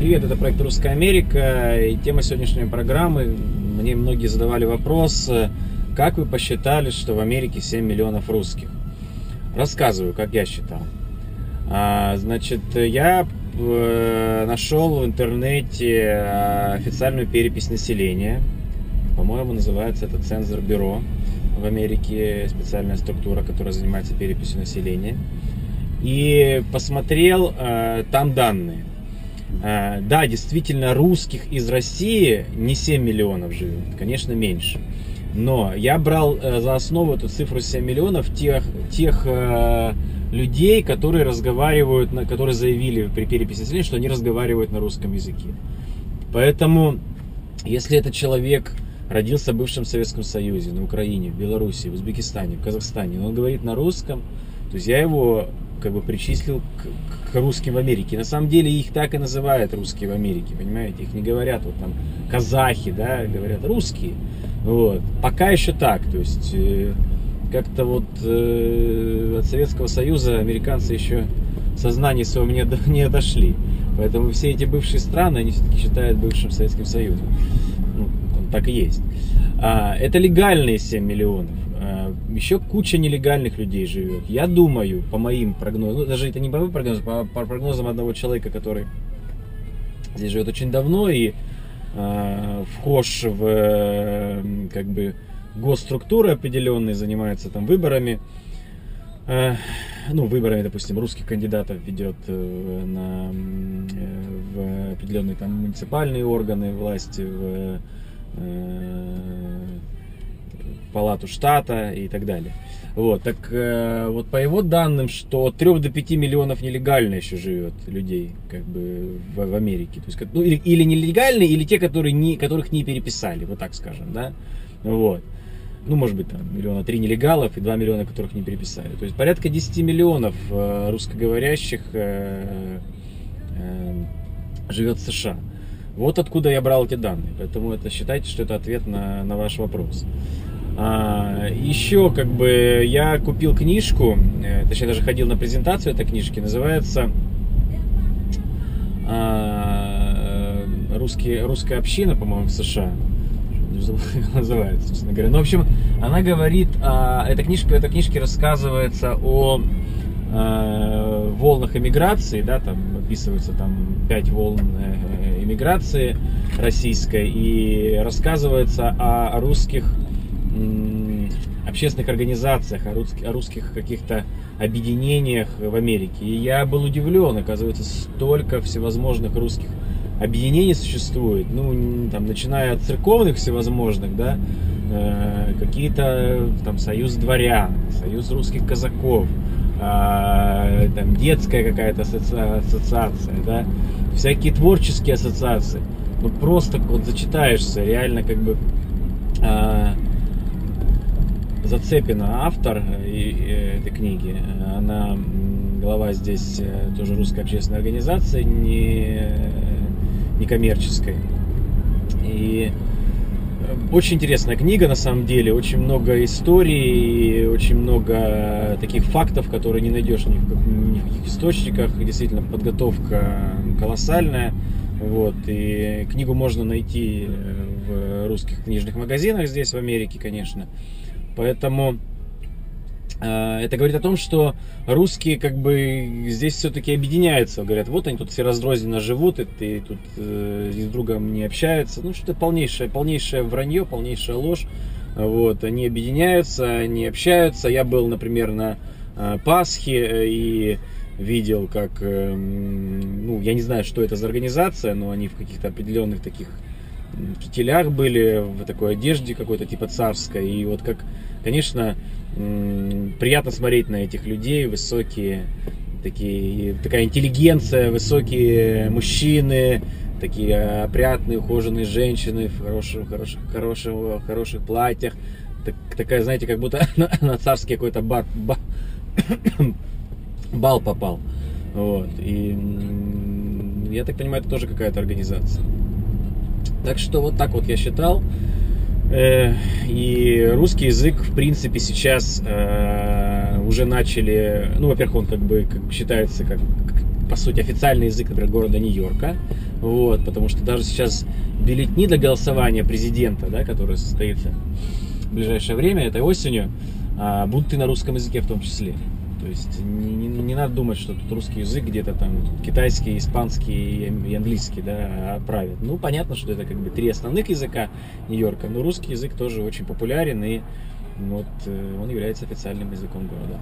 привет, это проект «Русская Америка» и тема сегодняшней программы, мне многие задавали вопрос, как вы посчитали, что в Америке 7 миллионов русских? Рассказываю, как я считал. А, значит, я э, нашел в интернете э, официальную перепись населения, по-моему, называется это цензор бюро в Америке, специальная структура, которая занимается переписью населения. И посмотрел э, там данные. Э, да, действительно, русских из России не 7 миллионов живет, конечно, меньше. Но я брал э, за основу эту цифру 7 миллионов тех, тех э, людей, которые разговаривают, которые заявили при переписи населения, что они разговаривают на русском языке. Поэтому, если этот человек родился в бывшем Советском Союзе, на Украине, в Беларуси, в Узбекистане, в Казахстане, но он говорит на русском, то есть я его как бы причислил к, к русским в Америке. На самом деле их так и называют русские в Америке, понимаете? Их не говорят вот там казахи, да, говорят русские. Вот. Пока еще так, то есть э, как-то вот э, от Советского Союза американцы еще сознание своего не, не дошли. Поэтому все эти бывшие страны, они все-таки считают бывшим Советским Союзом. Ну, так и есть. А, это легальные 7 миллионов. Еще куча нелегальных людей живет. Я думаю, по моим прогнозам, ну, даже это не по моим прогнозам, по, по прогнозам одного человека, который здесь живет очень давно и э, вхож в э, как бы госструктуры определенные, занимается там выборами. Э, ну, выборами, допустим, русских кандидатов ведет э, на, э, в определенные там муниципальные органы власти, в палату штата и так далее. Вот, так э, вот по его данным, что от 3 до 5 миллионов нелегально еще живет людей, как бы в, в Америке. То есть, ну, или, или нелегальные, или те, которые не, которых не переписали, вот так скажем, да. Вот. Ну, может быть, там миллиона три нелегалов и 2 миллиона, которых не переписали. То есть порядка 10 миллионов э, русскоговорящих э, э, живет в США. Вот откуда я брал эти данные. Поэтому это считайте, что это ответ на, на ваш вопрос. А, еще как бы я купил книжку, э, точнее даже ходил на презентацию этой книжки, называется а, русский, «Русская община», по-моему, в США называется, честно говоря. Ну, в общем, она говорит, а, эта книжка, этой книжке рассказывается о а, волнах эмиграции, да, там описываются там пять волн э, эмиграции российской, и рассказывается о русских общественных организациях, о русских, о русских каких-то объединениях в Америке. И я был удивлен, оказывается, столько всевозможных русских объединений существует, ну, там, начиная от церковных всевозможных, да, э, какие-то, там, союз дворян, союз русских казаков, э, там, детская какая-то ассоциация, да, всякие творческие ассоциации. Ну, просто вот зачитаешься, реально, как бы, э, Зацепина автор этой книги. Она глава здесь э, тоже русской общественной организации, не, некоммерческой. И э, очень интересная книга, на самом деле. Очень много историй, очень много таких фактов, которые не найдешь ни в, ни в каких источниках. Действительно, подготовка колоссальная. Вот, и книгу можно найти э, в русских книжных магазинах здесь, в Америке, конечно. Поэтому э, это говорит о том, что русские как бы здесь все-таки объединяются. Говорят, вот они тут все разрозненно живут, и, и тут э, с другом не общаются. Ну, что-то полнейшее, полнейшее вранье, полнейшая ложь. Вот, они объединяются, они общаются. Я был, например, на э, Пасхе э, и видел, как, э, ну, я не знаю, что это за организация, но они в каких-то определенных таких кителях были, в такой одежде какой-то типа царской. И вот как, конечно, приятно смотреть на этих людей, высокие, такие, такая интеллигенция, высокие мужчины, такие опрятные, ухоженные женщины в хороших, хороших, хороших, хороших платьях. Так, такая, знаете, как будто на, на царский какой-то бар, бар, бал попал. Вот. И я так понимаю, это тоже какая-то организация. Так что вот так вот я считал. Э, и русский язык, в принципе, сейчас э, уже начали, ну, во-первых, он как бы считается как по сути, официальный язык, например, города Нью-Йорка. Вот, потому что даже сейчас бюллетни для голосования президента, да, который состоится в ближайшее время, этой осенью, а, будут и на русском языке в том числе. То есть не, не, не надо думать, что тут русский язык где-то там китайский, испанский и английский да, отправят. Ну, понятно, что это как бы три основных языка Нью-Йорка, но русский язык тоже очень популярен и вот э, он является официальным языком города.